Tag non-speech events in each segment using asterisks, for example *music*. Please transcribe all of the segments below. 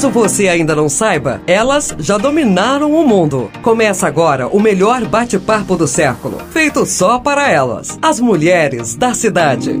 Caso você ainda não saiba, elas já dominaram o mundo. Começa agora o melhor bate-papo do século, feito só para elas, as mulheres da cidade.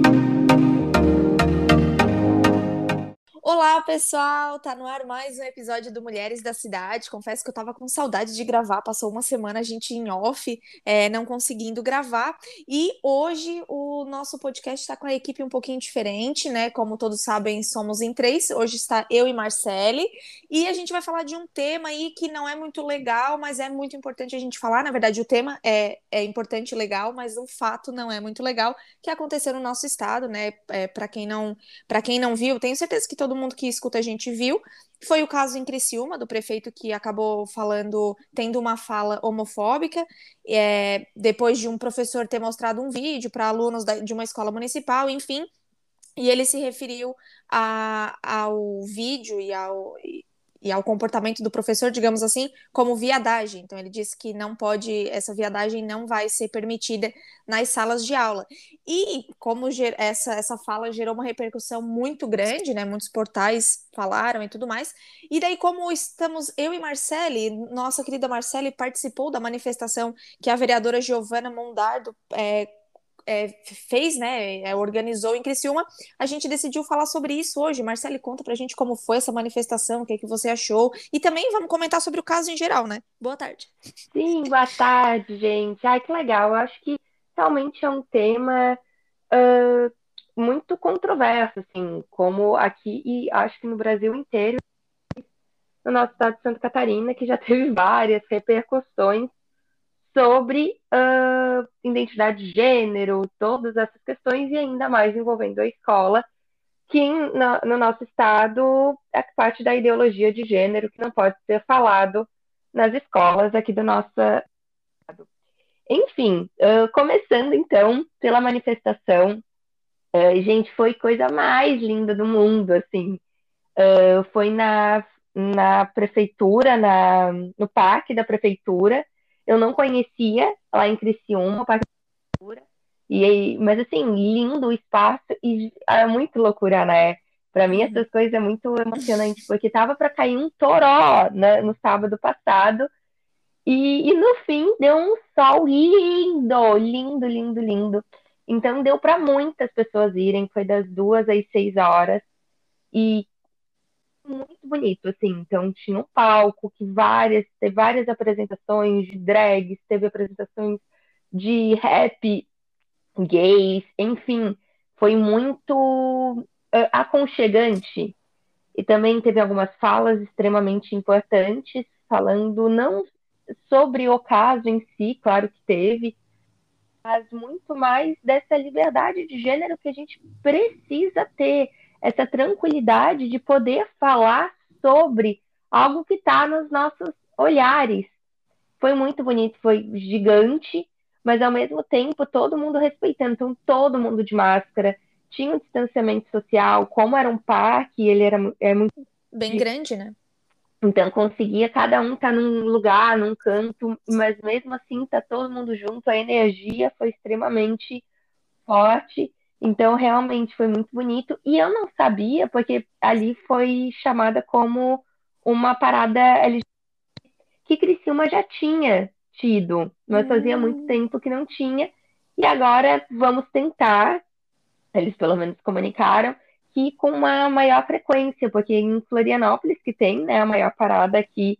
Olá, pessoal! Tá no ar mais um episódio do Mulheres da Cidade. Confesso que eu tava com saudade de gravar, passou uma semana a gente em off, é, não conseguindo gravar. E hoje o nosso podcast está com a equipe um pouquinho diferente, né? Como todos sabem, somos em três. Hoje está eu e Marcele. E a gente vai falar de um tema aí que não é muito legal, mas é muito importante a gente falar. Na verdade, o tema é, é importante e legal, mas o fato não é muito legal que aconteceu no nosso estado, né? É, para quem não para quem não viu, tenho certeza que todo mundo que escuta a gente viu. Foi o caso em Criciúma, do prefeito que acabou falando, tendo uma fala homofóbica, é, depois de um professor ter mostrado um vídeo para alunos da, de uma escola municipal, enfim. E ele se referiu a, ao vídeo e ao, e ao comportamento do professor, digamos assim, como viadagem. Então ele disse que não pode, essa viadagem não vai ser permitida nas salas de aula. E como essa, essa fala gerou uma repercussão muito grande, né? Muitos portais falaram e tudo mais. E daí, como estamos, eu e Marcele, nossa querida Marcele participou da manifestação que a vereadora Giovana Mondardo é, é, fez, né, é, organizou em Criciúma, a gente decidiu falar sobre isso hoje. Marcele, conta pra gente como foi essa manifestação, o que, é que você achou, e também vamos comentar sobre o caso em geral, né? Boa tarde. Sim, boa tarde, gente. Ai, que legal. Eu acho que realmente é um tema uh, muito controverso, assim, como aqui e acho que no Brasil inteiro, no nosso estado de Santa Catarina, que já teve *laughs* várias repercussões sobre uh, identidade de gênero, todas essas questões, e ainda mais envolvendo a escola, que no, no nosso estado é parte da ideologia de gênero que não pode ser falado nas escolas aqui do nosso estado. Enfim, uh, começando então pela manifestação, uh, gente, foi coisa mais linda do mundo, assim, uh, foi na, na prefeitura, na, no parque da prefeitura, eu não conhecia lá em Criciúma, Parque e mas assim, lindo o espaço e é muito loucura, né? Para mim essas uhum. coisas é muito emocionante, porque tava para cair um toró né, no sábado passado e, e, no fim deu um sol lindo, lindo, lindo, lindo. Então deu para muitas pessoas irem, foi das duas às seis horas. E muito bonito, assim. Então tinha um palco que várias, teve várias apresentações de drags, teve apresentações de rap gays, enfim, foi muito uh, aconchegante. E também teve algumas falas extremamente importantes, falando não sobre o caso em si, claro que teve, mas muito mais dessa liberdade de gênero que a gente precisa ter essa tranquilidade de poder falar sobre algo que está nos nossos olhares. Foi muito bonito, foi gigante, mas ao mesmo tempo todo mundo respeitando, então todo mundo de máscara, tinha um distanciamento social, como era um parque, ele era é muito bem grande, né? Então conseguia cada um estar tá num lugar, num canto, mas mesmo assim tá todo mundo junto, a energia foi extremamente forte então, realmente foi muito bonito. E eu não sabia, porque ali foi chamada como uma parada LGBT que Criciúma já tinha tido, mas fazia muito hum. tempo que não tinha. E agora vamos tentar, eles pelo menos comunicaram, que com uma maior frequência, porque em Florianópolis, que tem né, a maior parada aqui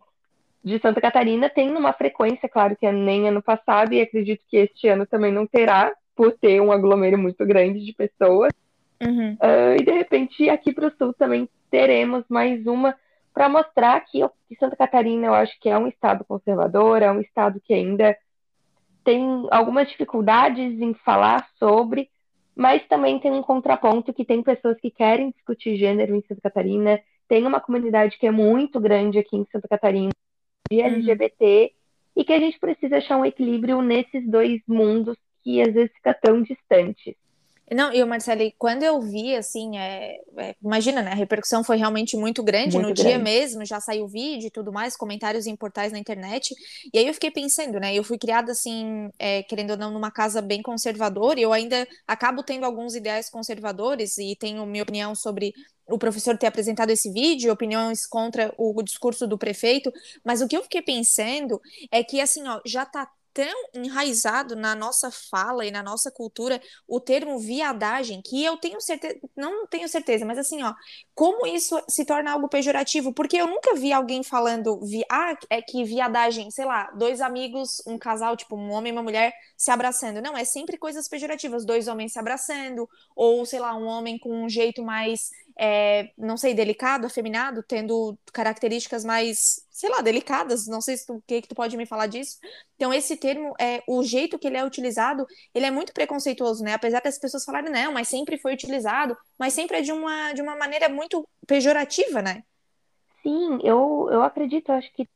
de Santa Catarina, tem uma frequência, claro que é nem ano passado, e acredito que este ano também não terá, por ter um aglomero muito grande de pessoas. Uhum. Uh, e de repente aqui para o sul também teremos mais uma para mostrar que, que Santa Catarina eu acho que é um estado conservador, é um estado que ainda tem algumas dificuldades em falar sobre, mas também tem um contraponto que tem pessoas que querem discutir gênero em Santa Catarina, tem uma comunidade que é muito grande aqui em Santa Catarina de LGBT uhum. e que a gente precisa achar um equilíbrio nesses dois mundos que às vezes fica tão distante. Não, e o Marcelo, quando eu vi, assim, é, é, imagina, né? A repercussão foi realmente muito grande. Muito no grande. dia mesmo já saiu vídeo e tudo mais, comentários em portais na internet. E aí eu fiquei pensando, né? Eu fui criada, assim, é, querendo ou não, numa casa bem conservadora, e eu ainda acabo tendo alguns ideais conservadores e tenho minha opinião sobre o professor ter apresentado esse vídeo, opiniões contra o discurso do prefeito, mas o que eu fiquei pensando é que, assim, ó, já tá tão enraizado na nossa fala e na nossa cultura o termo viadagem que eu tenho certeza, não tenho certeza, mas assim, ó, como isso se torna algo pejorativo? Porque eu nunca vi alguém falando, vi, ah, é que viadagem, sei lá, dois amigos, um casal, tipo um homem e uma mulher se abraçando. Não, é sempre coisas pejorativas, dois homens se abraçando, ou sei lá, um homem com um jeito mais é, não sei, delicado, afeminado, tendo características mais, sei lá, delicadas, não sei se o que, que tu pode me falar disso. Então, esse termo, é, o jeito que ele é utilizado, ele é muito preconceituoso, né? Apesar das pessoas falarem, não, mas sempre foi utilizado, mas sempre é de uma, de uma maneira muito pejorativa, né? Sim, eu, eu acredito, eu acho que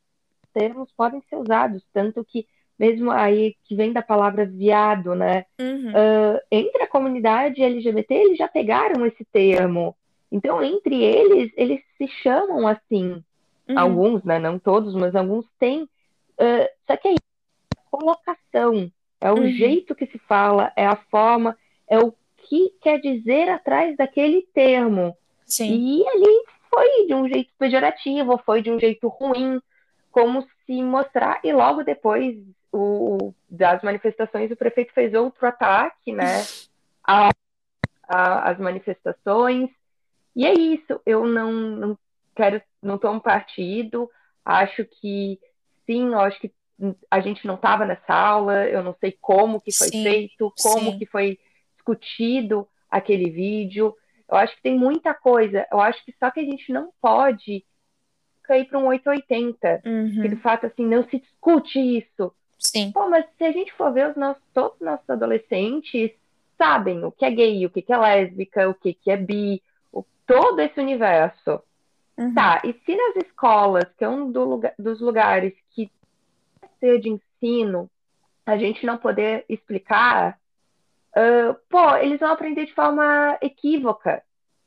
termos podem ser usados, tanto que mesmo aí que vem da palavra viado, né? Uhum. Uh, entre a comunidade LGBT, eles já pegaram esse termo. Então, entre eles, eles se chamam assim. Uhum. Alguns, né? Não todos, mas alguns têm. Uh, só que é a colocação, é o uhum. jeito que se fala, é a forma, é o que quer dizer atrás daquele termo. Sim. E ali foi de um jeito pejorativo, foi de um jeito ruim, como se mostrar. E logo depois o, das manifestações, o prefeito fez outro ataque, né? *laughs* A, a, as manifestações. E é isso, eu não, não quero, não estou um partido, acho que sim, eu acho que a gente não estava nessa aula, eu não sei como que foi sim, feito, como sim. que foi discutido aquele vídeo. Eu acho que tem muita coisa. Eu acho que só que a gente não pode cair para um 880. Uhum. Que de fato assim não se discute isso. Sim. Pô, mas se a gente for ver os nossos, todos os nossos adolescentes sabem o que é gay, o que é lésbica, o que é bi, todo esse universo. Uhum. Tá, e se nas escolas, que é um do lugar, dos lugares que ser de ensino, a gente não poder explicar, uh, pô, eles vão aprender de forma equívoca.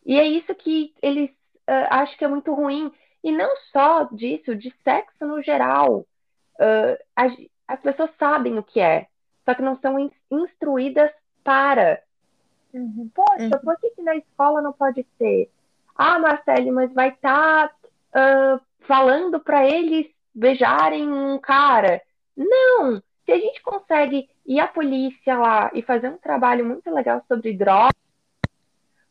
E é isso que eles uh, acham que é muito ruim. E não só disso, de sexo no geral. Uh, as, as pessoas sabem o que é, só que não são instruídas para. Uhum. Poxa, uhum. por que, que, na escola não pode ser? Ah, Marcele, mas vai estar tá, uh, falando para eles beijarem um cara. Não! Se a gente consegue ir à polícia lá e fazer um trabalho muito legal sobre drogas,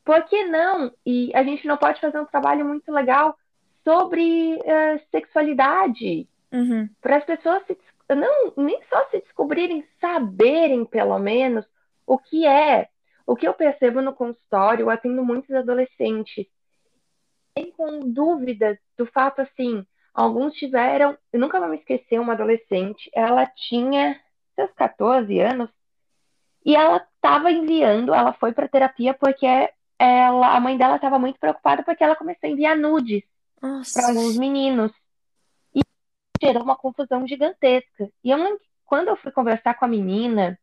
por que não? E a gente não pode fazer um trabalho muito legal sobre uh, sexualidade. Uhum. Para as pessoas se, não, nem só se descobrirem, saberem pelo menos o que é. O que eu percebo no consultório, eu atendo muitos adolescentes. Tem com dúvidas do fato assim, alguns tiveram, eu nunca vou me esquecer, uma adolescente, ela tinha seus 14 anos e ela estava enviando, ela foi para terapia porque ela, a mãe dela estava muito preocupada porque ela começou a enviar nudes para alguns meninos e gerou uma confusão gigantesca. E eu, quando eu fui conversar com a menina,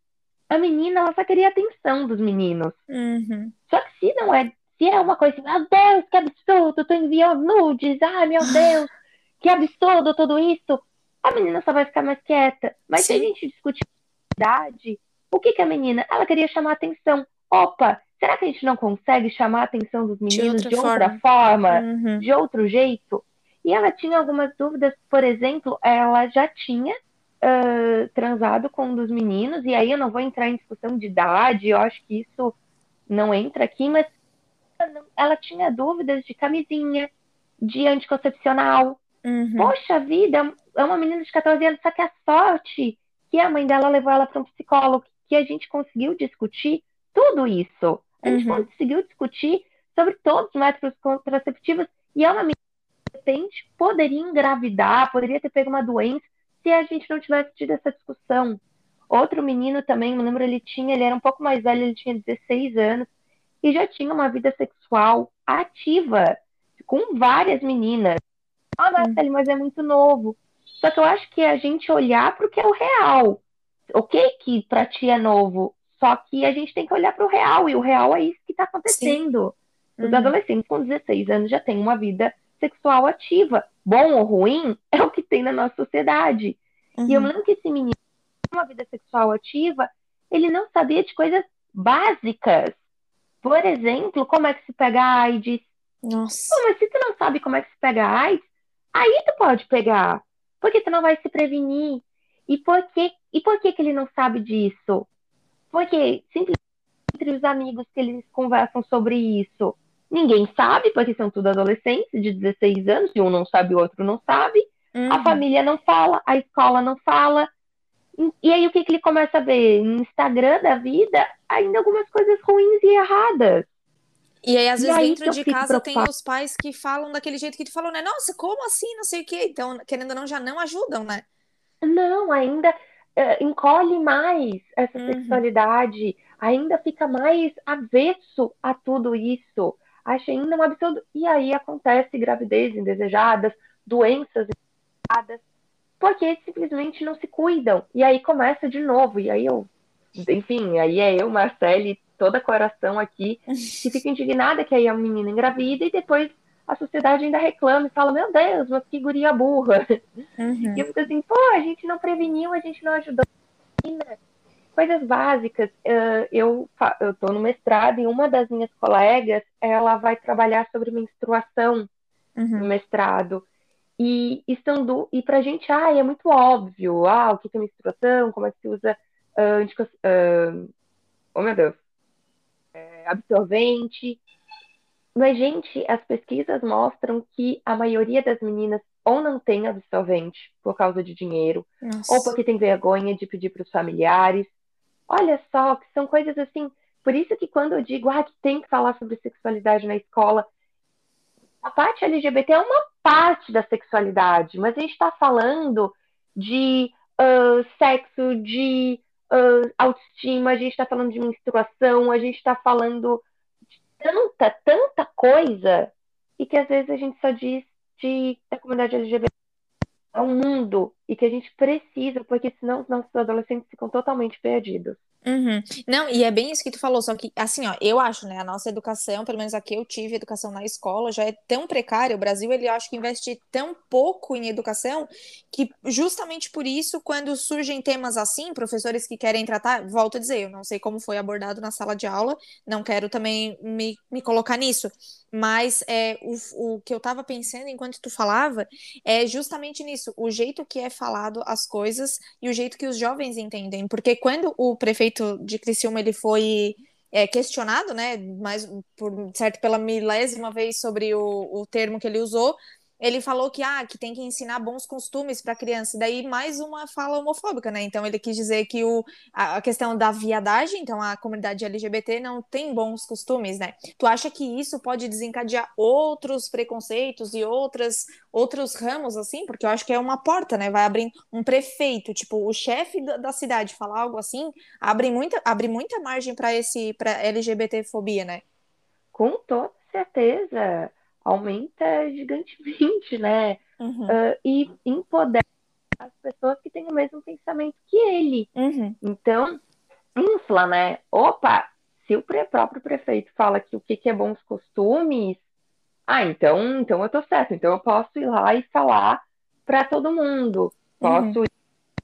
a menina ela só queria a atenção dos meninos. Uhum. Só que se não é, se é uma coisa assim, meu Deus, que absurdo, tu enviou nudes, ai meu *laughs* Deus, que absurdo tudo isso, a menina só vai ficar mais quieta. Mas Sim. se a gente discutir idade, o que que a menina? Ela queria chamar a atenção. Opa, será que a gente não consegue chamar a atenção dos meninos de outra, de outra forma, forma uhum. de outro jeito? E ela tinha algumas dúvidas, por exemplo, ela já tinha uh, transado com um dos meninos, e aí eu não vou entrar em discussão de idade, eu acho que isso não entra aqui, mas ela tinha dúvidas de camisinha, de anticoncepcional. Uhum. Poxa vida, é uma menina de 14 anos, só que a sorte que a mãe dela levou ela para um psicólogo, que a gente conseguiu discutir tudo isso. A gente uhum. conseguiu discutir sobre todos os métodos contraceptivos, e é uma menina que poderia engravidar, poderia ter pego uma doença, se a gente não tivesse tido essa discussão. Outro menino também, me lembro, ele tinha, ele era um pouco mais velho, ele tinha 16 anos e já tinha uma vida sexual ativa com várias meninas. Ah, Marcelo, mas é muito novo. Só que eu acho que a gente olhar para o que é o real. Ok que para ti é novo, só que a gente tem que olhar para o real, e o real é isso que está acontecendo. Sim. Os uhum. adolescentes com 16 anos já têm uma vida sexual ativa. Bom ou ruim é o que tem na nossa sociedade. Uhum. E eu uhum. lembro que esse menino, uma vida sexual ativa, ele não sabia de coisas básicas. Por exemplo, como é que se pega AIDS, Nossa. Pô, mas se tu não sabe como é que se pega AIDS, aí tu pode pegar. Porque tu não vai se prevenir. E por que, e por que, que ele não sabe disso? Porque simplesmente entre os amigos que eles conversam sobre isso, ninguém sabe, porque são tudo adolescentes de 16 anos, e um não sabe, o outro não sabe. Uhum. A família não fala, a escola não fala. E aí o que, que ele começa a ver? No Instagram da vida, ainda algumas coisas ruins e erradas. E aí, às vezes, aí dentro de casa tem os pais que falam daquele jeito que tu falou, né? Nossa, como assim? Não sei o quê. Então, querendo ou não, já não ajudam, né? Não, ainda eh, encolhe mais essa Uhum. sexualidade, ainda fica mais avesso a tudo isso. Acha ainda um absurdo. E aí acontece gravidez indesejadas, doenças indesejadas, porque simplesmente não se cuidam. E aí começa de novo. E aí eu, enfim, aí é eu, Marcele, toda coração aqui, que fica indignada que aí a menina engravida e depois a sociedade ainda reclama e fala: Meu Deus, mas que guria burra. Uhum. E eu fico assim, pô, a gente não preveniu, a gente não ajudou. Menina, Coisas básicas. eh, eu, tô no mestrado e uma das minhas colegas, ela vai trabalhar sobre menstruação no Uhum. mestrado. E, e, e pra gente, ah, é muito óbvio. Ah, o que é menstruação, como é que se usa ah, antico- ah, oh meu Deus, é, absorvente. Mas, gente, as pesquisas mostram que a maioria das meninas ou não tem absorvente por causa de dinheiro, ou Nossa. porque tem vergonha de pedir para os familiares. Olha só, que são coisas assim. Por isso que quando eu digo ah, que tem que falar sobre sexualidade na escola, a parte LGBT é uma parte da sexualidade, mas a gente está falando de ah, sexo, de ah, autoestima, a gente está falando de menstruação, a gente está falando de tanta, tanta coisa, e que às vezes a gente só diz de, da comunidade LGBT é um mundo e que a gente precisa, porque senão os nossos adolescentes ficam totalmente perdidos. Uhum. Não, e é bem isso que tu falou, só que, assim, ó, eu acho, né, a nossa educação, pelo menos aqui eu tive educação na escola, já é tão precária, o Brasil, ele acho que investe tão pouco em educação, que justamente por isso, quando surgem temas assim, professores que querem tratar, volto a dizer, eu não sei como foi abordado na sala de aula, não quero também me, me colocar nisso, mas é, o, o que eu tava pensando enquanto tu falava é justamente nisso, o jeito que é falado as coisas e o jeito que os jovens entendem, porque quando o prefeito de Criciúma ele foi é, questionado, né, mais por certo pela milésima vez sobre o, o termo que ele usou, ele falou que ah, que tem que ensinar bons costumes para criança, daí mais uma fala homofóbica, né? Então ele quis dizer que o, a, questão da viadagem, então a comunidade LGBT não tem bons costumes, né? Tu acha que isso pode desencadear outros preconceitos e outras outros ramos assim? Porque eu acho que é uma porta, né? Vai abrir um prefeito, tipo, o chefe da, da cidade falar algo assim, abre muita abre muita margem para esse para LGBT fobia, né? Com toda certeza, aumenta gigantemente, né? Uhum. Uh, e empodera as pessoas que têm o mesmo pensamento que ele. Uhum. Então, infla, né? Opa, se o próprio prefeito fala que o que, que é bons costumes, ah, então, então eu tô certo, então eu posso ir lá e falar para todo mundo. Posso Uhum.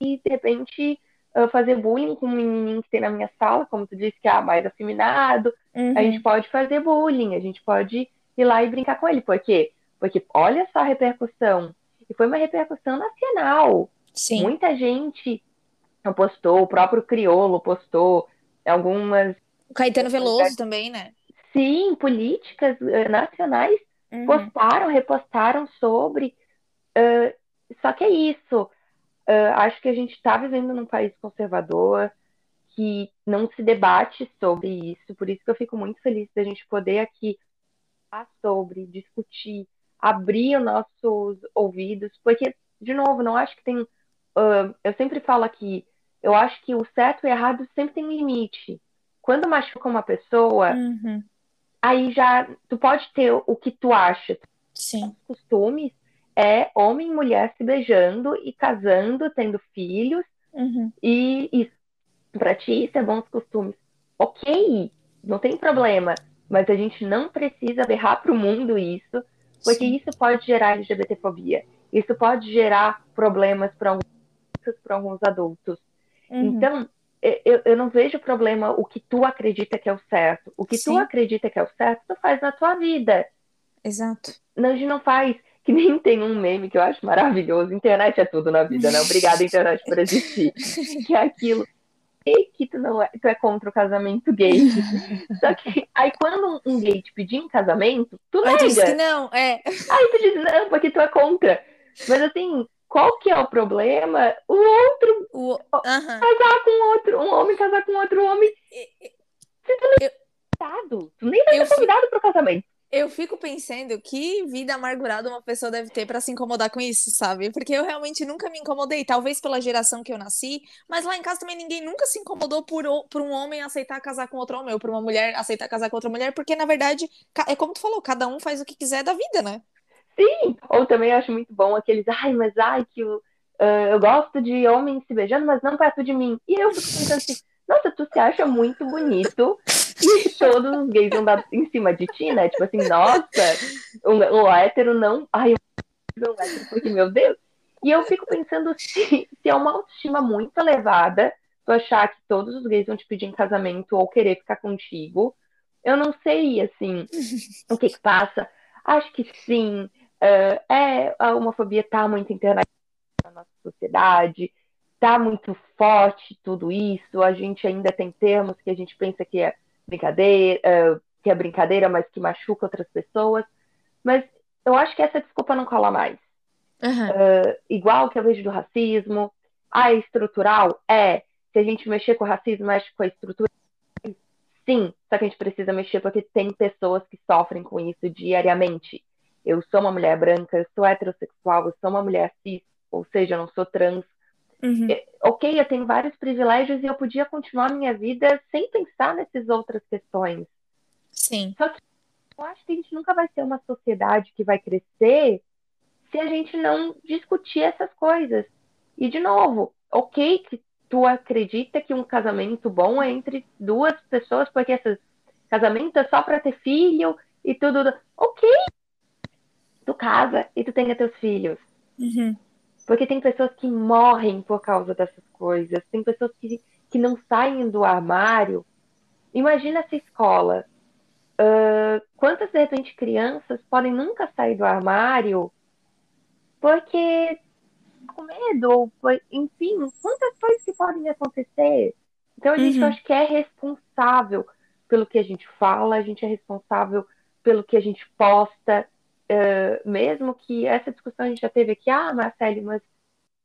ir, de repente, uh, fazer bullying com um menininho que tem na minha sala, como tu disse, que é mais afeminado. Uhum. A gente pode fazer bullying, a gente pode ir lá e brincar com ele. Por quê? Porque olha só a repercussão. E foi uma repercussão nacional. Sim. Muita gente postou, o próprio Criolo postou, algumas, O Caetano Veloso também, né? sim, políticas eh, nacionais Uhum. postaram, repostaram sobre. eh, só que é isso. Eh, acho que a gente está vivendo num país conservador que não se debate sobre isso. Por isso que eu fico muito feliz da gente poder aqui falar sobre, discutir, abrir os nossos ouvidos, porque, de novo, não acho que tem. ah, eu sempre falo aqui, eu acho que o certo e o errado sempre tem limite. Quando machuca uma pessoa, Uhum. aí já tu pode ter o que tu acha. Sim. Costumes é homem e mulher se beijando e casando, tendo filhos, Uhum. e isso. Pra ti, isso é bons costumes. Ok, não tem problema. Mas a gente não precisa berrar pro mundo isso, porque Sim. isso pode gerar LGBTfobia. Isso pode gerar problemas para alguns, pra alguns adultos. Uhum. Então, eu, eu não vejo problema o que tu acredita que é o certo. O que tu Sim. acredita que é o certo, tu faz na tua vida. exato. Não, a gente não faz. Que nem *laughs* tem um meme que eu acho maravilhoso. Internet é tudo na vida, né? Obrigada, *laughs* internet, por existir. *laughs* Que é aquilo. E que tu não é, tu é contra o casamento gay. *laughs* Só que aí quando um gay te pedir em casamento, tu Aí nega. tu diz que não, é. Aí tu diz, não, porque tu é contra. Mas assim, qual que é o problema? O outro O... Aham. casar com outro, um homem casar com outro homem. Se tu não é convidado, tu nem vai ser convidado pro casamento. Eu fico pensando que vida amargurada uma pessoa deve ter pra se incomodar com isso, sabe? Porque eu realmente nunca me incomodei, talvez pela geração que eu nasci, mas lá em casa também ninguém nunca se incomodou por, por um homem aceitar casar com outro homem, ou por uma mulher aceitar casar com outra mulher, porque na verdade, é como tu falou, cada um faz o que quiser da vida, né? Sim, ou também acho muito bom aqueles, ai, mas ai, que o, ah, eu gosto de homens se beijando, mas não perto de mim. E eu fico pensando assim, nossa, tu se acha muito bonito e todos os gays vão dar em cima de ti, né? Tipo assim, nossa, o, o hétero não. Ai, hétero, porque, meu Deus. E eu fico pensando se, se é uma autoestima muito elevada, tu achar que todos os gays vão te pedir em casamento ou querer ficar contigo. Eu não sei, assim, o que que passa. Acho que sim. eh, é, a homofobia tá muito internacionalizada na nossa sociedade, tá muito forte tudo isso. A gente ainda tem termos que a gente pensa que é brincadeira, que é brincadeira, mas que machuca outras pessoas. Mas eu acho que essa desculpa não cola mais. Aham. Igual que eu vejo do racismo. Ah, é estrutural? É. Se a gente mexer com o racismo, mexe com a estrutura. Sim, só que a gente precisa mexer porque tem pessoas que sofrem com isso diariamente. Eu sou uma mulher branca, eu sou heterossexual, eu sou uma mulher cis, ou seja, eu não sou trans. Uhum. Ok, eu tenho vários privilégios e eu podia continuar minha vida sem pensar nessas outras questões. Sim. Eu acho que a gente nunca vai ser uma sociedade que vai crescer se a gente não discutir essas coisas. E, de novo, ok que tu acredita que um casamento bom é entre duas pessoas, porque esse casamento é só para ter filho e tudo. Ok, tu casa e tu tenha teus filhos. Uhum. Porque tem pessoas que morrem por causa dessas coisas. Tem pessoas que, que não saem do armário. Imagina essa escola. Ah, quantas, de repente, crianças podem nunca sair do armário porque com medo, ou por- enfim, quantas coisas que podem acontecer. Então a gente Uhum. acho que é responsável pelo que a gente fala, a gente é responsável pelo que a gente posta, eh, mesmo que essa discussão a gente já teve aqui, ah, Marcele, mas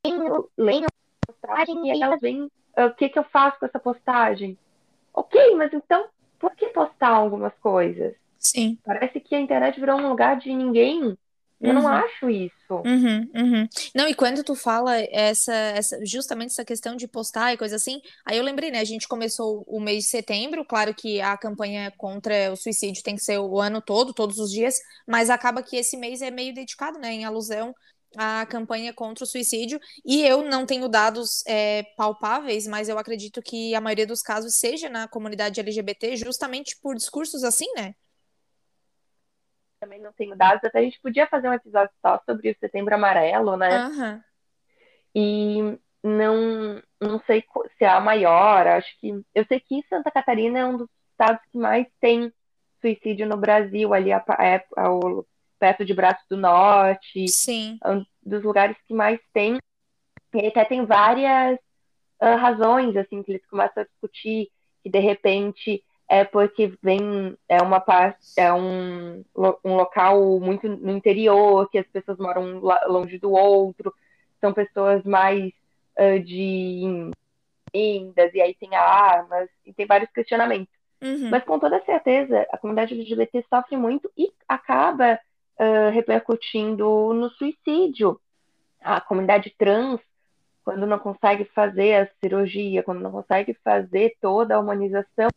leio, leio a postagem e aí elas vêm, o que que eu faço com essa postagem? Ok, mas então por que postar algumas coisas? Sim. Parece que a internet virou um lugar de ninguém. Eu não Uhum. acho isso. Uhum, uhum. Não, e quando tu fala essa, essa, justamente essa questão de postar e coisa assim, aí eu lembrei, né? A gente começou o mês de setembro, claro que a campanha contra o suicídio tem que ser o ano todo, todos os dias, mas acaba que esse mês é meio dedicado, né, em alusão à campanha contra o suicídio. E eu não tenho dados é, palpáveis, mas eu acredito que a maioria dos casos seja na comunidade LGBT, justamente por discursos assim, né? Também não tenho dados, até a gente podia fazer um episódio só sobre o Setembro Amarelo, né? Aham. E não, não sei se é a maior, acho que. Eu sei que Santa Catarina é um dos estados que mais tem suicídio no Brasil, ali a, é, ao- perto de Braço do Norte, Sim. é um dos lugares que mais tem. E até tem várias ah, razões, assim, que eles começam a discutir, que de repente é porque vem, é uma parte, é um, um local muito no interior, que as pessoas moram longe do outro, são pessoas mais ah, de endas, e aí tem armas, e tem vários questionamentos. Uhum. Mas com toda certeza, a comunidade LGBT sofre muito e acaba ah, repercutindo no suicídio. A comunidade trans, quando não consegue fazer a cirurgia, quando não consegue fazer toda a humanização,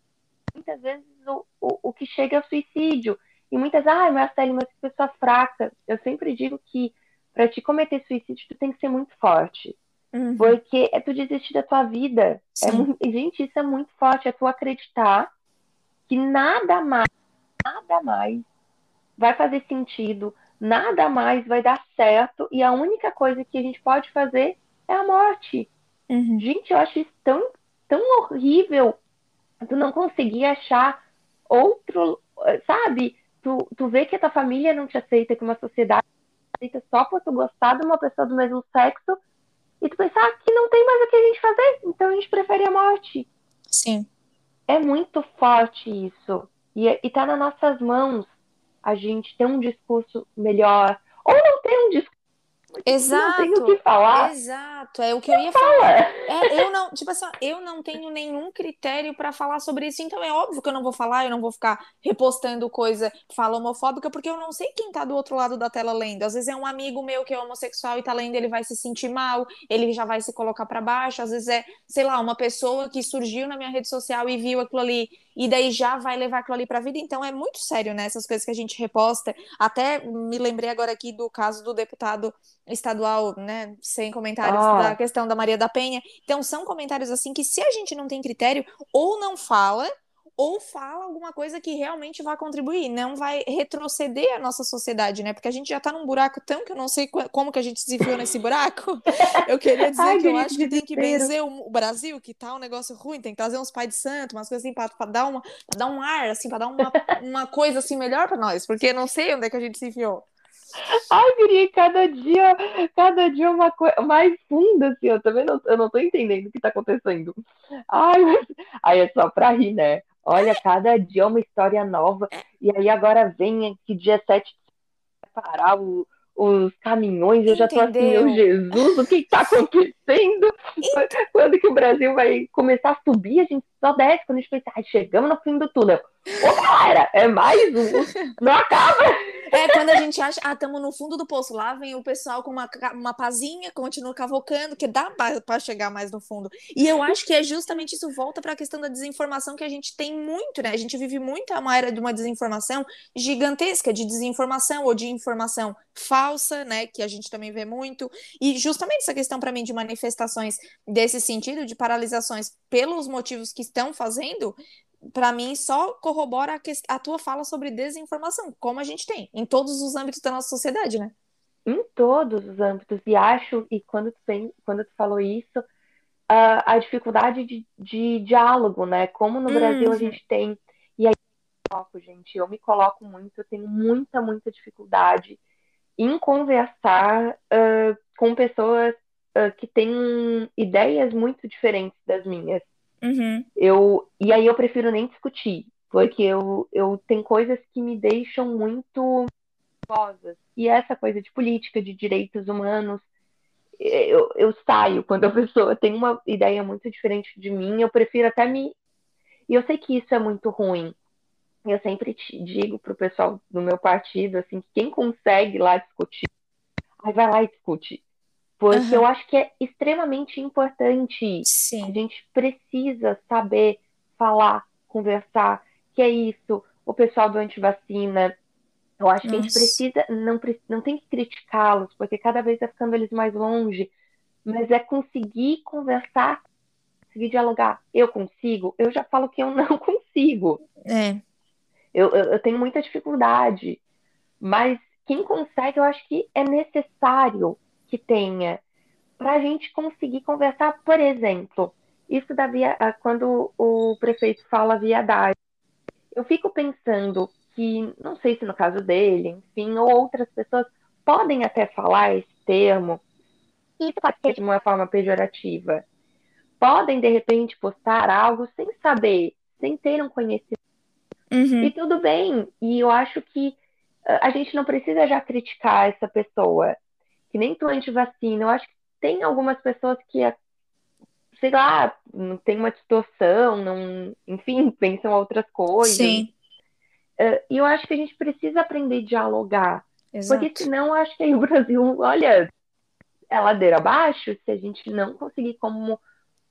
muitas vezes o, o, o que chega é o suicídio. E muitas, ai, Marcele, mas que pessoa fraca. Eu sempre digo que para te cometer suicídio, tu tem que ser muito forte. Uhum. Porque é tu desistir da tua vida. É muito, gente, isso é muito forte. É tu acreditar que nada mais, nada mais vai fazer sentido, nada mais vai dar certo e a única coisa que a gente pode fazer é a morte. Uhum. Gente, eu acho isso tão, tão horrível tu não conseguir achar outro, sabe? tu, tu vê que a tua família não te aceita, que uma sociedade aceita só por tu gostar de uma pessoa do mesmo sexo, e tu pensar ah, que não tem mais o que a gente fazer, então a gente prefere a morte. Sim. É muito forte isso. E, e tá nas nossas mãos a gente ter um discurso melhor, ou não ter um discurso Exato. Não tenho o que falar. Exato, é o que eu ia falar. É, eu não, tipo assim, eu não tenho nenhum critério para falar sobre isso, então é óbvio que eu não vou falar, eu não vou ficar repostando coisa, fala homofóbica, porque eu não sei quem tá do outro lado da tela lendo. Às vezes é um amigo meu que é homossexual e tá lendo, ele vai se sentir mal, ele já vai se colocar para baixo, às vezes é, sei lá, uma pessoa que surgiu na minha rede social e viu aquilo ali e daí já vai levar aquilo ali para vida. Então é muito sério, né? Essas coisas que a gente reposta. Até me lembrei agora aqui do caso do deputado estadual, né? Sem comentários ah. Da questão da Maria da Penha. Então são comentários assim que se a gente não tem critério, ou não fala, ou fala alguma coisa que realmente vai contribuir, não vai retroceder a nossa sociedade, né? Porque a gente já tá num buraco tão que eu não sei como que a gente se enfiou nesse buraco. *laughs* Eu queria dizer Ai, que eu acho que tem que benzer o Brasil, que tá um negócio ruim, tem que trazer uns pais de santo, umas coisas assim pra, pra dar, uma, pra dar um ar, assim, pra dar uma, uma coisa assim melhor para nós, porque eu não sei onde é que a gente se enfiou. Ai, Guri, cada dia, cada dia uma coisa mais funda, assim, eu também não, eu não tô entendendo o que tá acontecendo. Ai, mas... Aí é só pra rir, né? Olha, cada dia é uma história nova. E aí agora vem que dia 7 parar o, os caminhões. Eu Entendeu? já tô assim, meu Jesus, o que está acontecendo? Quando que o Brasil vai começar a subir? A gente só desce quando a gente pensa, ai, chegamos no fim do túnel. Ô, galera, é mais um. Não acaba. É, quando a gente acha, ah, estamos no fundo do poço, lá vem o pessoal com uma, uma pazinha, continua cavocando, que dá para chegar mais no fundo. E eu acho que é justamente isso, volta para a questão da desinformação que a gente tem muito, né? A gente vive muito uma era de uma desinformação gigantesca, de desinformação ou de informação falsa, né? Que a gente também vê muito. E justamente essa questão, para mim, de manifestações desse sentido, de paralisações pelos motivos que estão fazendo, para mim, só corrobora a, que, a tua fala sobre desinformação, como a gente tem, em todos os âmbitos da nossa sociedade, né? Em todos os âmbitos. E acho, e quando tu, tem, quando tu falou isso, uh, a dificuldade de, de, diálogo, né? Como no Brasil a uhum. gente tem. E aí, eu gente, eu me coloco muito, eu tenho muita, muita dificuldade em conversar uh, com pessoas uh, que têm ideias muito diferentes das minhas. Uhum. Eu, e aí eu prefiro nem discutir, porque eu, eu tenho coisas que me deixam muito nervosas. E essa coisa de política, de direitos humanos, eu, eu saio quando a *laughs* pessoa tem uma ideia muito diferente de mim, eu prefiro até me. E eu sei que isso é muito ruim. Eu sempre digo pro pessoal do meu partido, assim, que quem consegue lá discutir, aí vai lá e discute. Porque uhum. eu acho que é extremamente importante. Sim. A gente precisa saber falar, conversar, que é isso, o pessoal do antivacina. Eu acho Nossa. que a gente precisa, não, não tem que criticá-los, porque cada vez está ficando eles mais longe, mas é conseguir conversar, conseguir dialogar. Eu consigo? Eu já falo que eu não *laughs* consigo. É. Eu, eu, eu tenho muita dificuldade, mas quem consegue, eu acho que é necessário que tenha para a gente conseguir conversar, por exemplo, isso da via, ah, quando o prefeito fala viadagem, eu fico pensando que, não sei se no caso dele, enfim, ou outras pessoas podem até falar esse termo, isso pode ser de uma forma pejorativa. Podem, de repente, postar algo sem saber, sem ter um conhecimento. Uhum. E tudo bem. E eu acho que ah, a gente não precisa já criticar essa pessoa que nem tu anti-vacina. Eu acho que tem algumas pessoas que, sei lá, não tem uma distorção, não, enfim, *laughs* pensam outras coisas. Sim. Uh, e eu acho que a gente precisa aprender a dialogar. Exato. Porque senão eu acho que aí o *laughs* Brasil, olha, é ladeira abaixo se a gente não conseguir, como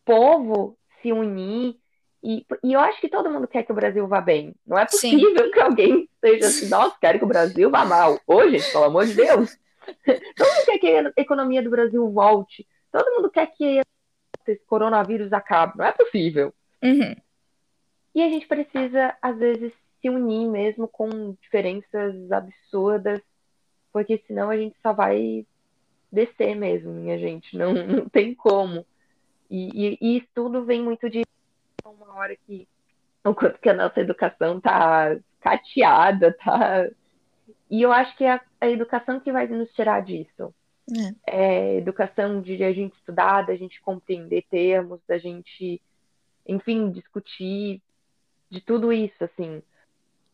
povo, se unir. E, e eu acho que todo mundo quer que o Brasil vá bem. Não é possível Sim. *laughs* que alguém seja assim, nossa, quero que o Brasil vá mal. Ô, gente, pelo amor de Deus. *laughs* Todo mundo quer que a economia do Brasil volte. Todo mundo quer que esse coronavírus acabe. Não é possível. Uhum. E a gente precisa, às vezes, se unir mesmo com diferenças absurdas, porque senão a gente só vai descer mesmo, minha gente. Não, *laughs* não tem como. E, e, e isso tudo vem muito de uma hora que o quanto que a nossa educação está cateada, tá? E eu acho que é a, a educação que vai nos tirar disso. É. é educação de a gente estudar, da gente compreender termos, da gente, enfim, discutir de tudo isso, assim.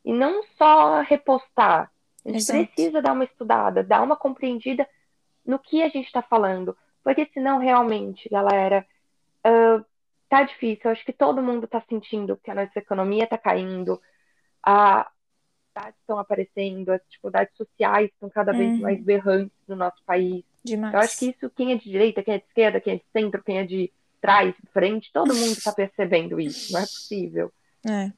E não só repostar. A gente Exato. precisa dar uma estudada, dar uma compreendida no que a gente está falando. Porque senão, realmente, galera, uh, tá difícil. Eu acho que todo mundo está sentindo que a nossa economia está caindo, as dificuldades estão aparecendo, as dificuldades sociais estão cada vez uhum. mais berrantes no nosso país. Demais. Eu acho que isso, quem é de direita, quem é de esquerda, quem é de centro, quem é de trás, de frente, todo mundo está percebendo isso. Não é possível. É.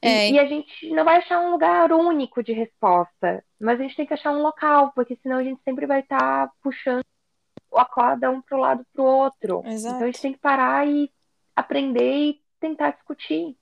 É. E, e, a gente não vai achar um lugar único de resposta, mas a gente tem que achar um local, porque senão a gente sempre vai estar tá puxando a corda um para o lado para o outro. Exato. Então a gente tem que parar e aprender e tentar discutir.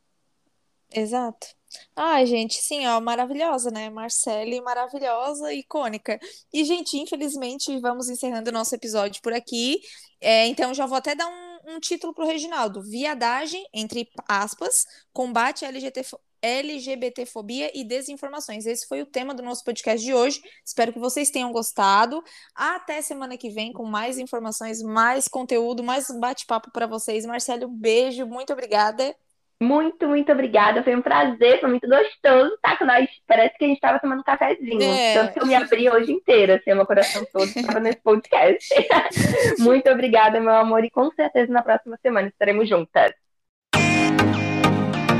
Exato. Ai, gente, sim, ó, maravilhosa, né? Marcele, maravilhosa, icônica. E, gente, infelizmente, vamos encerrando o nosso episódio por aqui. É, então, já vou até dar um, um título para o Reginaldo: Viadagem, entre aspas, combate LGBT, LGBTfobia e desinformações. Esse foi o tema do nosso podcast de hoje. Espero que vocês tenham gostado. Até semana que vem com mais informações, mais conteúdo, mais bate-papo para vocês. Marcelo, beijo, muito obrigada. Muito, muito obrigada. Foi um prazer, foi muito gostoso estar com nós. Parece que a gente estava tomando um cafezinho. É. Tanto que eu me abri hoje inteira, assim, meu coração todo estava nesse podcast. *laughs* muito obrigada, meu amor, e com certeza na próxima semana estaremos juntas.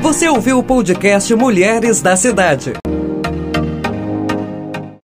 Você ouviu o podcast Mulheres da Cidade.